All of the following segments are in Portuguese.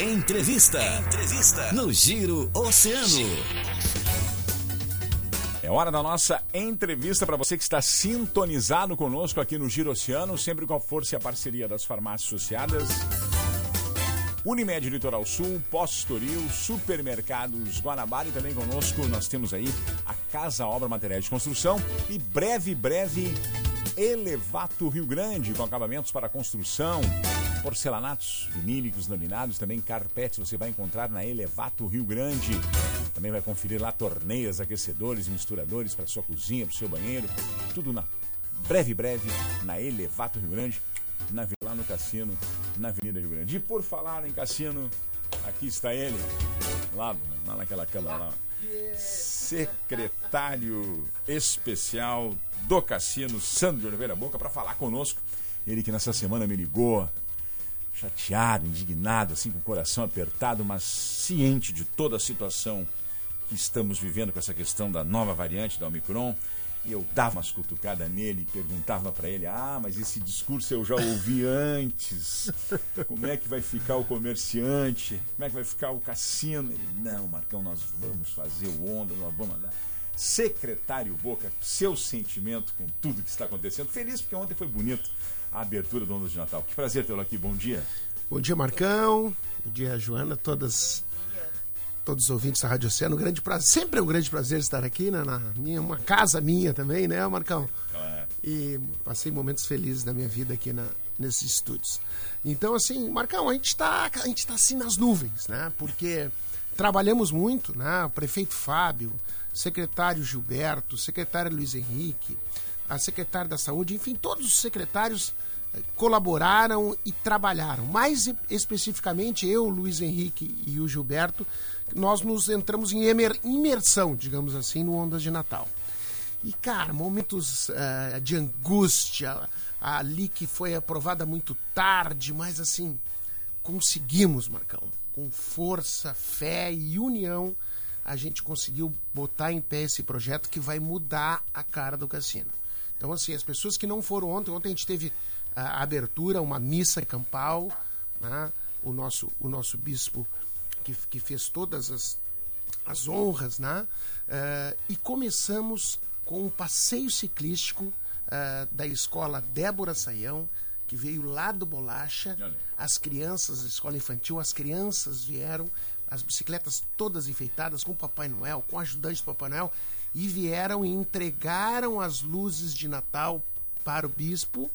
Entrevista. Entrevista. No Giro Oceano. É hora da nossa entrevista para você que está sintonizado conosco aqui no Giro Oceano, sempre com a força e a parceria das farmácias associadas. Unimed Litoral Sul, Postoril, Supermercados Guanabara e também conosco nós temos aí a Casa Obra Materiais de Construção e breve, breve Elevato Rio Grande com acabamentos para construção, porcelanatos vinílicos laminados, também carpetes você vai encontrar na Elevato Rio Grande. Também vai conferir lá torneiras, aquecedores, misturadores para sua cozinha, para o seu banheiro, tudo na breve, breve na Elevato Rio Grande na, lá no cassino, na Avenida Rio Grande. E por falar em cassino, aqui está ele, lá, lá naquela câmara lá. Secretário especial do Cassino, Sandro de Oliveira Boca, para falar conosco. Ele que nessa semana me ligou, chateado, indignado, assim, com o coração apertado, mas ciente de toda a situação que estamos vivendo com essa questão da nova variante da Omicron e eu dava umas cutucadas nele, perguntava para ele: Ah, mas esse discurso eu já ouvi antes. Como é que vai ficar o comerciante? Como é que vai ficar o cassino? Ele: Não, Marcão, nós vamos fazer o onda, nós vamos andar. Secretário Boca, seu sentimento com tudo que está acontecendo. Feliz porque ontem foi bonito a abertura do Onda de Natal. Que prazer tê-lo aqui. Bom dia. Bom dia, Marcão. Bom dia, Joana. Todas todos os ouvintes da Rádio Oceano. Um grande prazer, sempre é um grande prazer estar aqui, né, na minha, uma casa minha também, né, Marcão? É. E passei momentos felizes da minha vida aqui na, nesses estúdios. Então, assim, Marcão, a gente está a gente tá assim nas nuvens, né? Porque trabalhamos muito, né? O prefeito Fábio, secretário Gilberto, secretário Luiz Henrique, a secretária da Saúde, enfim, todos os secretários eh, colaboraram e trabalharam. Mais especificamente eu, Luiz Henrique e o Gilberto, nós nos entramos em imersão, digamos assim, no Ondas de Natal. E, cara, momentos uh, de angústia, ali que foi aprovada muito tarde, mas assim, conseguimos, Marcão. Com força, fé e união, a gente conseguiu botar em pé esse projeto que vai mudar a cara do cassino. Então, assim, as pessoas que não foram ontem, ontem a gente teve a abertura, uma missa campal, né? o, nosso, o nosso bispo que, que fez todas as, as honras, né? Uh, e começamos com um passeio ciclístico uh, da escola Débora Saião, que veio lá do Bolacha. As crianças, a escola infantil, as crianças vieram, as bicicletas todas enfeitadas com Papai Noel, com ajudante do Papai Noel, e vieram e entregaram as luzes de Natal para o bispo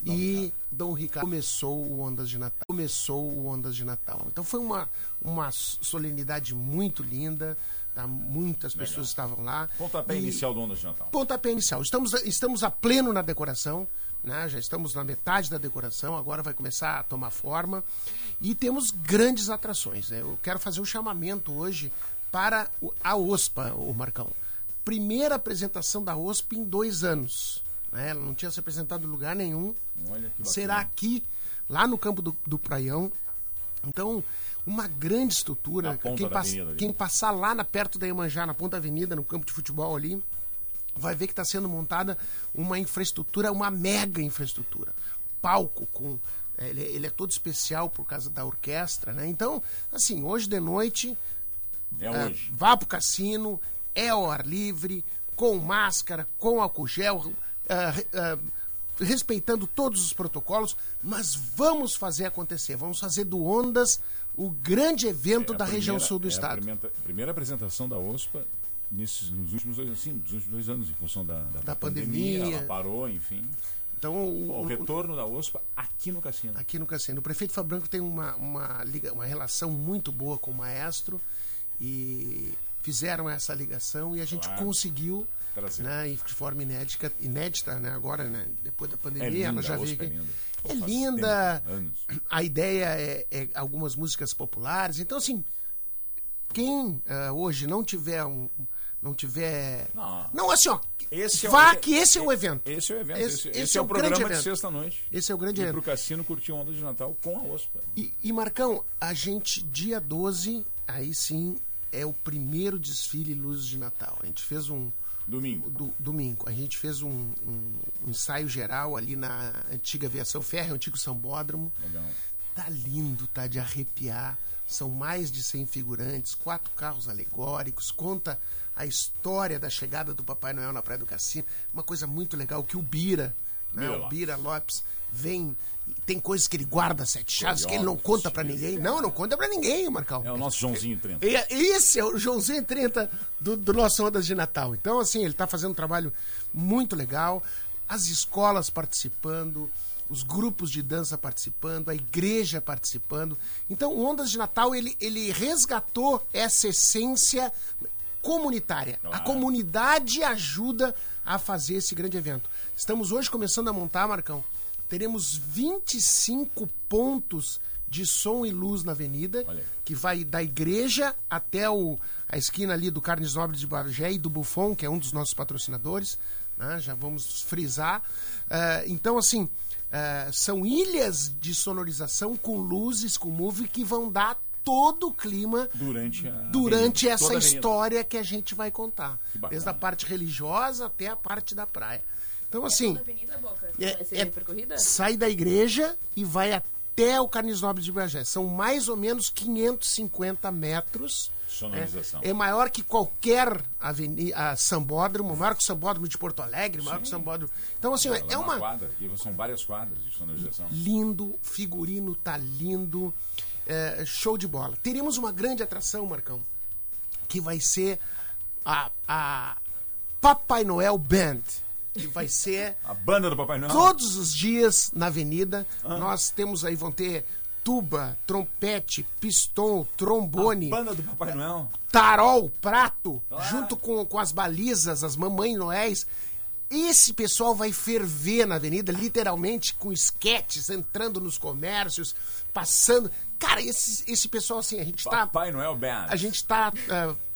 Dom e Ricardo. Dom Ricardo começou o Ondas de Natal. Começou o Ondas de Natal. Então foi uma, uma solenidade muito linda. Tá? Muitas Legal. pessoas estavam lá. Pontapé e... inicial do Ondas de Natal. Pontapé inicial. Estamos, estamos a pleno na decoração. Né? Já estamos na metade da decoração, agora vai começar a tomar forma. E temos grandes atrações. Né? Eu quero fazer um chamamento hoje para a OSPA, o Marcão. Primeira apresentação da OSPA em dois anos. Né? Ela não tinha se apresentado em lugar nenhum. Será aqui, lá no campo do, do Praião. Então, uma grande estrutura. Quem, pass, quem, passar lá na, perto da Iemanjá, na ponta da avenida, no campo de futebol ali, vai ver que está sendo montada uma infraestrutura, uma mega infraestrutura. Palco com. Ele, ele, é todo especial por causa da orquestra, né? Então, assim, hoje de noite. É hoje. Uh, vá pro cassino, é ao ar livre, com máscara, com álcool gel uh, uh, respeitando todos os protocolos, mas vamos fazer acontecer. Vamos fazer do Ondas o grande evento é da primeira, região sul do é estado. A primeira, primeira, apresentação da OSPA nesses, nos últimos dois, assim, nos últimos dois anos, em função da, da, da pandemia. pandemia. Ela parou, enfim. Então, o, o, retorno da OSPA aqui no Cassino. Aqui no Cassino. O prefeito Fabranco tem uma, uma, liga, uma relação muito boa com o maestro e fizeram essa ligação e a gente claro. conseguiu né, de forma inédita, inédita né, agora, né, depois da pandemia, é linda, ela já veio. É linda. É linda. A ideia é, é, algumas músicas populares. Então, assim, quem uh, hoje não tiver um. Não tiver. Não, não assim, ó. Esse é vá o, que esse é o evento. Esse é o evento. Esse, esse, esse, esse é, o, programa de sexta-noite. Esse é o grande e evento. pro cassino curtir onda de Natal com a OSPA. E, e, Marcão, a gente, dia 12, aí sim, é o primeiro desfile Luzes de Natal. A gente fez um, Domingo. Do, domingo. A gente fez um, um, um, ensaio geral ali na antiga aviação férrea, antigo Sambódromo. Legal. Tá lindo, tá de arrepiar. São mais de 100 figurantes, quatro carros alegóricos, conta a história da chegada do Papai Noel na Praia do Cassino. Uma coisa muito legal que o Bira, né, Bira o. Bira Lopes, vem. Tem coisas que ele guarda sete chaves que ele não conta pra ninguém. Não, não conta pra ninguém, Marcão. É o nosso Joãozinho 30. E- Esse é o Joãozinho 30 do, do nosso Ondas de Natal. Então, assim, ele está fazendo um trabalho muito legal. As escolas participando, os grupos de dança participando, a igreja participando. Então, o Ondas de Natal, ele, ele resgatou essa essência comunitária. A Claro. comunidade ajuda a fazer esse grande evento. Estamos hoje começando a montar, Marcão. Teremos 25 pontos de som e luz na avenida, que vai da igreja até o, a esquina ali do Carnes Nobres de Bagé e do Buffon, que é um dos nossos patrocinadores. né? Já vamos frisar. Eh, então, assim, eh, são ilhas de sonorização com luzes, com move, que vão dar todo o clima Durante a durante essa história que a gente vai contar. Desde a parte religiosa até a parte da praia. Então, assim, Avenida Boca. é- vai ser é- percorrida? sai da igreja e vai até o Carnes Nobres de Bagé. São mais ou menos 550 metros. Sonorização. É, é maior que qualquer avenida, sambódromo, maior que o sambódromo de Porto Alegre, maior que o sambódromo. Então, assim, Ela é uma uma, quadra, e são várias quadras de sonorização. lindo, figurino tá lindo, é, show de bola. Teremos uma grande atração, Marcão, que vai ser a, a Papai Noel Band, que vai ser A banda do Papai Noel. todos os dias na avenida. Nós temos aí, vão ter tuba, trompete, pistão, trombone, Banda do Papai Noel. tarol, prato, Ah. junto com, com as balizas, as mamães noéis. Esse pessoal vai ferver na avenida, literalmente, com esquetes, entrando nos comércios, passando. Cara, esse, esse pessoal, assim, a gente tá. Papai Noel Band. A gente está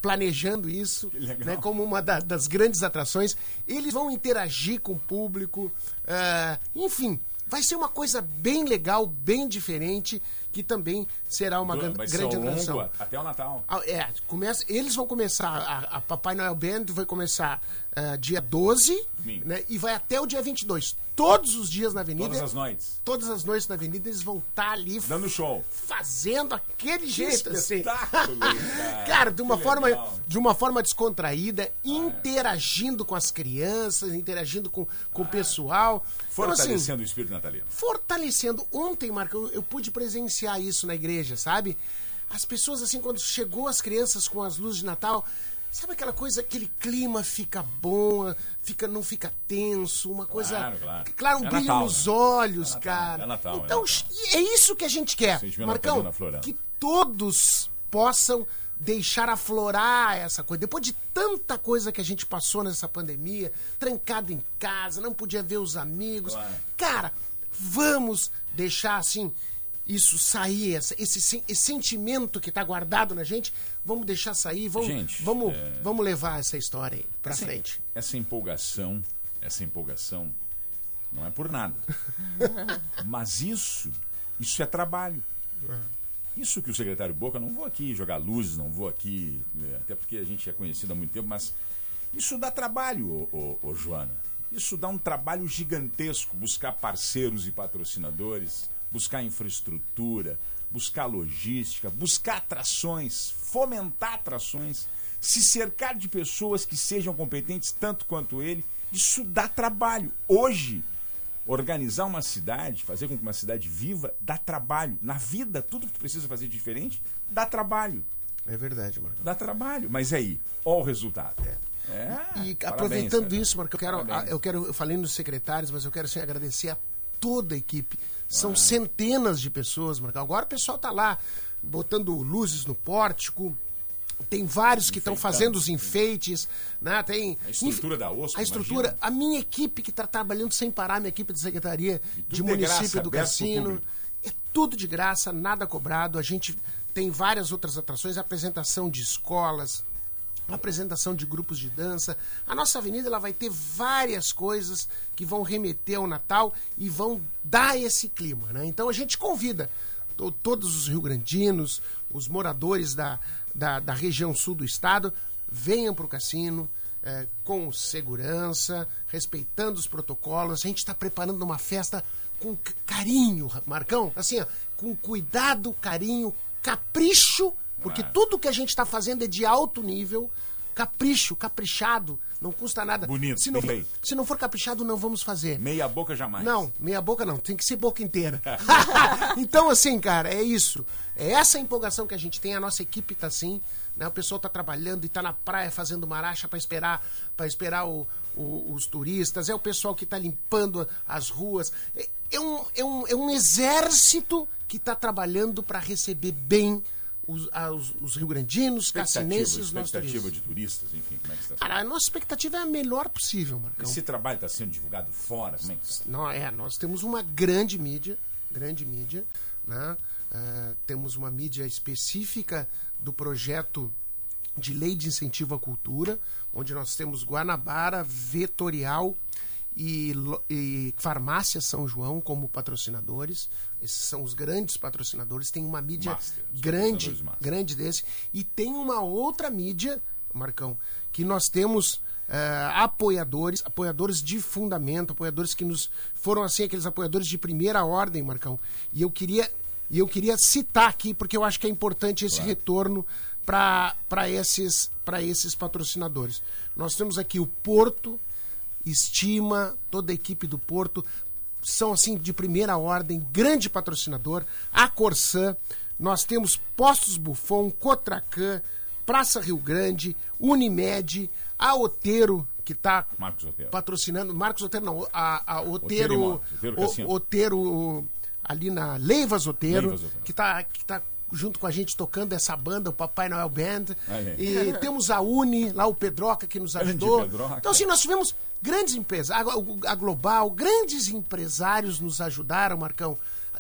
planejando isso né, como uma da- das grandes atrações. Eles vão interagir com o público. ah, enfim, vai ser uma coisa bem legal, bem diferente, que também será uma Vai ser grande longo atração. até o Natal. Ah, É, começa, eles vão começar, a, a Papai Noel Band vai começar ah, dia 12 Domingo. né, e vai até o dia 22. Todos os dias na avenida. Todas as noites. Todas as noites na avenida eles vão estar ali Dando show. fazendo aquele jeito assim. cara. cara, de uma Que forma legal. de uma forma descontraída, interagindo com as crianças, interagindo com, com o pessoal. Então, assim, Fortalecendo o espírito natalino. fortalecendo. Ontem, Marco, eu, eu pude presenciar isso na igreja, sabe? As pessoas, assim, quando chegou as crianças com as luzes de Natal, sabe aquela coisa, aquele clima fica bom, fica, não fica tenso, uma coisa. Claro, claro. um É brilho Natal, nos né? olhos, É Natal, cara. é Natal, é então, Natal. é isso que a gente quer. Marcão, que todos possam deixar aflorar essa coisa. Depois de tanta coisa que a gente passou nessa pandemia, trancado em casa, não podia ver os amigos. Claro. Cara, vamos deixar assim isso sair, essa- esse, esse sentimento que tá guardado na gente, vamos deixar sair, vamos, Gente, vamos, é- vamos levar essa história aí pra Essa- frente. Essa empolgação, essa empolgação não é por nada. Mas isso, isso é trabalho. Isso que o secretário Boca, não vou aqui jogar luzes, não vou aqui, né, até porque a gente é conhecido há muito tempo, mas isso dá trabalho, ô, ô, ô, Joana. Isso dá um trabalho gigantesco, buscar parceiros e patrocinadores, buscar infraestrutura, buscar logística, buscar atrações, fomentar atrações, se cercar de pessoas que sejam competentes tanto quanto ele. Isso dá trabalho. Hoje, organizar uma cidade, fazer com que uma cidade viva, dá trabalho. Na vida, tudo que tu precisa fazer diferente, dá trabalho. É verdade, Marco. Dá trabalho. Mas aí, ó o resultado. É. E parabéns, aproveitando cara. isso, Marco, eu quero, Parabéns. eu quero, eu falei nos secretários, mas eu quero assim, agradecer a toda a equipe. São centenas de pessoas, Marco. Agora o pessoal tá lá botando luzes no pórtico. Tem vários que estão fazendo os enfeites, né? Tem A estrutura da OSCO, A estrutura, imagina. a minha equipe que está trabalhando sem parar, minha equipe de secretaria de município graça, do Cassino. É tudo de graça, nada cobrado. A gente tem várias outras atrações, apresentação de escolas, apresentação de grupos de dança. A nossa avenida ela vai ter várias coisas que vão remeter ao Natal e vão dar esse clima, né? Então a gente convida to- todos os rio-grandinos, os moradores da, da, da região sul do estado, venham para o cassino eh, com segurança, respeitando os protocolos. A gente está preparando uma festa com carinho, Marcão, assim, ó, com cuidado, carinho, capricho, porque Claro. tudo que a gente está fazendo é de alto nível. Capricho, caprichado, não custa nada. Bonito, se não, bem se não for caprichado, não vamos fazer. Meia boca jamais. Não, meia boca não, tem que ser boca inteira. então, assim, cara, é isso. É essa empolgação que a gente tem, a nossa equipe tá assim, né? O pessoal tá trabalhando e tá na praia fazendo maracha para esperar para esperar o- o- os turistas, é o pessoal que tá limpando as ruas. É, é um, é, um, é um exército que tá trabalhando para receber bem os, a- os, os rio-grandinos, Expectativa, cassinenses, expectativa turistas. de turistas, enfim, como é que está? Cara, a nossa expectativa é a melhor possível, Marcão. Esse trabalho está sendo divulgado fora, como é que está? Não, é, nós temos uma grande mídia, grande mídia, né? Ah, temos uma mídia específica do projeto de lei de incentivo à cultura, onde nós temos Guanabara, Vetorial e, e Farmácia São João como patrocinadores. Esses são os grandes patrocinadores. Tem uma mídia Master, grande, grande desse. E tem uma outra mídia, Marcão, que nós temos eh, apoiadores, apoiadores de fundamento, apoiadores que nos foram assim aqueles apoiadores de primeira ordem, Marcão. E eu queria e eu queria citar aqui porque eu acho que é importante esse retorno para esses para esses patrocinadores. Nós temos aqui o Porto, Estima, toda a equipe do Porto são assim de primeira ordem, grande patrocinador, a Corsã, nós temos Postos Buffon, Cotracan, Praça Rio Grande, Unimed, a Oteiro, que está Otero. patrocinando, Marcos Oteiro não, a, a Oteiro Oteiro, Imóveis, Oteiro o- Cassino. Oteiro ali na Leivas Oteiro, Leivas que tá, que tá junto com a gente tocando essa banda, o Papai Noel Band. E temos a Uni, lá o Pedroca que nos ajudou. Então assim, nós tivemos grandes empresas, a, Global, grandes empresários nos ajudaram, Marcão,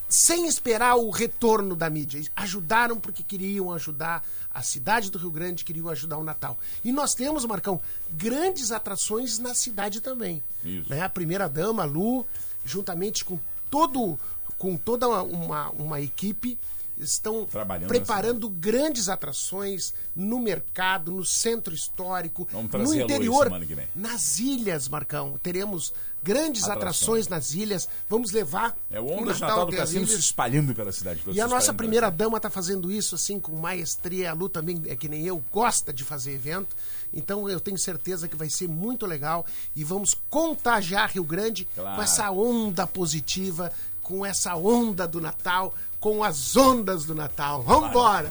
sem esperar o retorno da mídia. Ajudaram porque queriam ajudar a cidade do Rio Grande, queriam ajudar o Natal. E nós temos, Marcão, grandes atrações na cidade também. Né? A primeira dama, a Lu, juntamente com todo com toda uma, uma equipe estão preparando grandes atrações no mercado, no centro histórico, no interior, nas ilhas, Marcão. Teremos grandes Atrações. atrações nas ilhas. Vamos levar É o Onda de Natal do Cassino se espalhando pela cidade. E a nossa primeira dama tá fazendo isso assim com maestria. A Lu também é que nem eu, gosta de fazer evento. Então eu tenho certeza que vai ser muito legal e vamos contagiar Rio Grande Claro. com essa onda positiva, com essa onda do Natal, com as ondas do Natal. Vambora!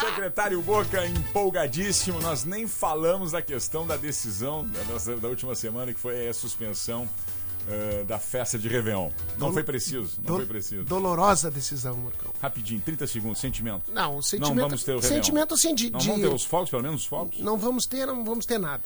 Secretário Boca, empolgadíssimo. Nós nem falamos da questão da decisão da, da última semana, que foi a suspensão eh, da festa de Réveillon. Não foi preciso, não Do- foi preciso. Dolorosa decisão, Marcão. Rapidinho, 30 segundos, sentimento. Não, sentimento, Não vamos ter o Réveillon. sentimento assim de, Não de- vamos ter os fogos, pelo menos os fogos? não vamos ter, não vamos ter nada.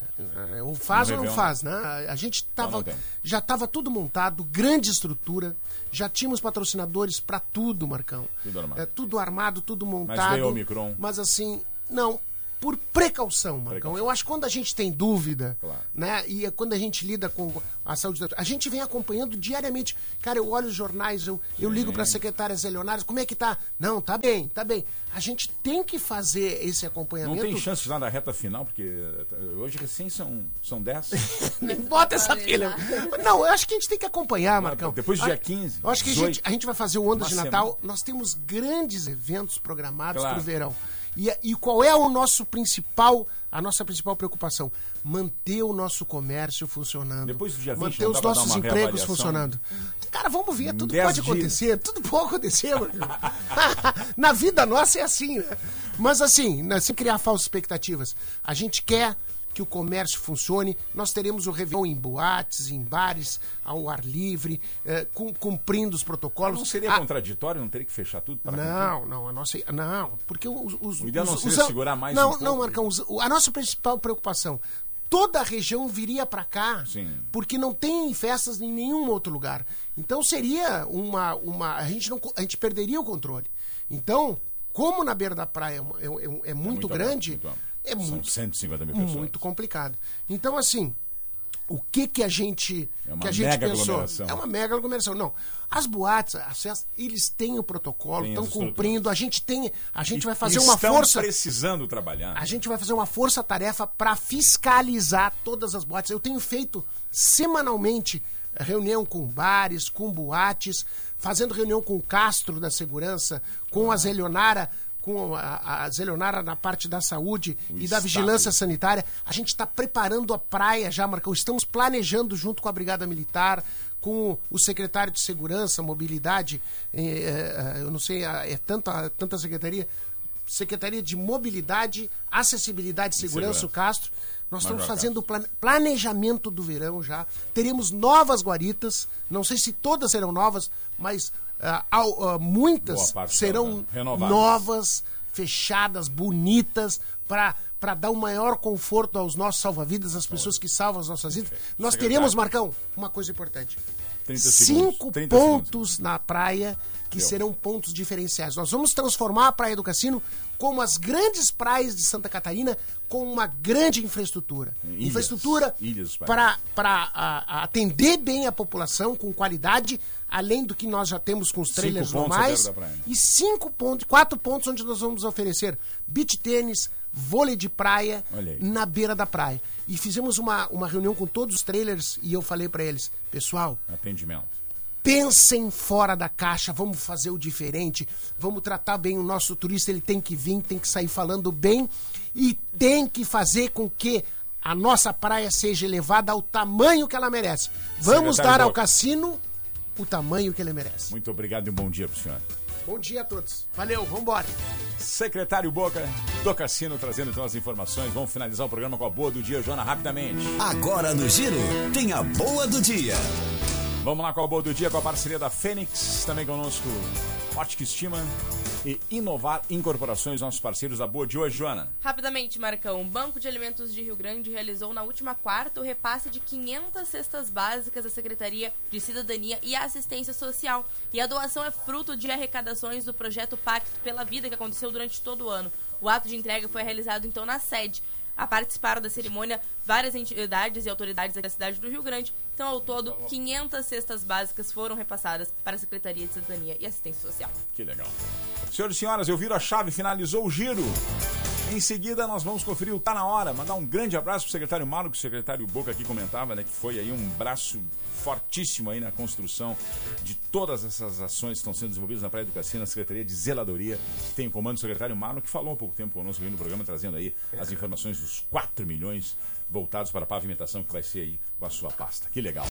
É, Ou faz No ou não faz, né? A gente tava, não já estava tudo montado, grande estrutura, já tínhamos patrocinadores para tudo, Marcão. Tudo armado. É, tudo armado, tudo montado. veio o Omicron. Mas assim, não, por precaução, Marcão. Precaução. Eu acho que quando a gente tem dúvida, Claro. né? E é quando a gente lida com a saúde da... A gente vem acompanhando diariamente. Cara, eu olho os jornais, eu, eu ligo para a secretária Zé Leonardo, como é que tá? Não, tá bem, tá bem. A gente tem que fazer esse Não acompanhamento. tem chance lá da reta final, porque eh, hoje recém são, são 10. Nem Bota essa pilha. Não, eu acho que a gente tem que acompanhar, Marcão. depois do dia Ah, 15, Eu acho que a 18, gente, a gente vai fazer o Onda de Natal. Nós temos grandes eventos programados Claro. para o verão. E, e qual é o nosso principal, a nossa principal preocupação? Manter o nosso comércio funcionando. Depois do dia 20 Manter os nossos empregos reavaliação? funcionando. Cara, vamos ver, tudo dez pode dias. acontecer, tudo pode acontecer. Na vida nossa é assim, né? Mas assim, né, sem criar falsas expectativas. A gente quer que o comércio funcione. Nós teremos o Réveillon em boates, em bares, ao ar livre, eh, cum- cumprindo os protocolos. Não seria Ah, contraditório não teria que fechar tudo para não, não, a nossa. Não, porque os. os O ideal não os- seria os- segurar mais Não, um não, pouco? Marcão, os- a nossa principal preocupação. Toda a região viria para cá, Sim. porque não tem festas em nenhum outro lugar. Então seria uma. uma a, gente não, a gente perderia o controle. Então, como na beira da praia é, uma- é- é- é muito, grande, muito amplo. É São muito 150 mil pessoas. muito complicado. Então, assim, o que que a gente, É uma que a gente mega pensou? aglomeração. É uma mega aglomeração. Não, as boates, as festas, eles têm o protocolo, Tem estão cumprindo. A gente tem, a gente E- vai fazer uma força, precisando trabalhar. a gente vai fazer uma força-tarefa para fiscalizar todas as boates. Eu tenho feito semanalmente reunião com bares, com boates, fazendo reunião com o Castro da Segurança, com a Zelionara, com a, a Zelionara na parte da saúde O e da Estado. vigilância sanitária. A gente está preparando a praia já, Marcão. Estamos planejando junto com a Brigada Militar, com o secretário de Segurança, Mobilidade, eh, eh, eu não sei, é tanta, tanta secretaria. Secretaria de Mobilidade, Acessibilidade e Segurança, Segurança. o Castro. Nós estamos fazendo planejamento do verão já. Teremos novas guaritas. Não sei se todas serão novas, mas ao- ah, muitas serão né? Novas, fechadas, bonitas, para para dar o maior conforto aos nossos salva-vidas, às pessoas que salvam as nossas vidas. Nós Secretário. teremos, Marcão, uma coisa importante. 30 segundos. Cinco 30 pontos na praia que Deu. serão pontos diferenciais. Nós vamos transformar a Praia do Cassino como as grandes praias de Santa Catarina com uma grande infraestrutura. Ilhas. infraestrutura para atender bem a população com qualidade, além do que nós já temos com os trailers normais. E cinco pontos, quatro pontos onde nós vamos oferecer beach tênis, vôlei de praia na beira da praia. E fizemos uma, uma reunião com todos os trailers e eu falei para eles, pessoal, Atendimento. Pensem fora da caixa, vamos fazer o diferente, vamos tratar bem o nosso turista, ele tem que vir, tem que sair falando bem e tem que fazer com que a nossa praia seja elevada ao tamanho que ela merece. Vamos Secretário dar ao cassino o tamanho que ele merece. Muito obrigado e um bom dia pro senhor. Bom dia a todos. Valeu, vambora. Secretário Boca do Cassino trazendo então as informações. Vamos finalizar o programa com a boa do dia, Joana, rapidamente. Agora no Giro, tem a boa do dia. Vamos lá com a boa do dia com a parceria da Fênix, também conosco Ótica Estima e Inovar Incorporações, nossos parceiros da boa de hoje, Joana. Rapidamente, Marcão. O Banco de Alimentos de Rio Grande realizou na última quarta o repasse de 500 cestas básicas da Secretaria de Cidadania e Assistência Social. E a doação é fruto de arrecadações do projeto Pacto pela Vida que aconteceu durante todo o ano. O ato de entrega foi realizado então na sede. A participaram da cerimônia várias entidades e autoridades da cidade do Rio Grande. Então, ao todo, 500 cestas básicas foram repassadas para a Secretaria de Cidadania e Assistência Social. Que legal. Senhoras e senhoras, eu viro a chave, finalizou o giro. Em seguida, nós vamos conferir o Tá Na Hora. Mandar um grande abraço pro secretário Mauro, que o secretário Boca aqui comentava, né? Que foi aí um braço fortíssimo aí na construção de todas essas ações que estão sendo desenvolvidas na Praia do Cassino, na Secretaria de Zeladoria. Tem o comando do secretário Mauro, que falou há um pouco tempo conosco aí no programa, trazendo aí as informações dos 4 milhões voltados para a pavimentação que vai ser aí com a sua pasta. Que legal.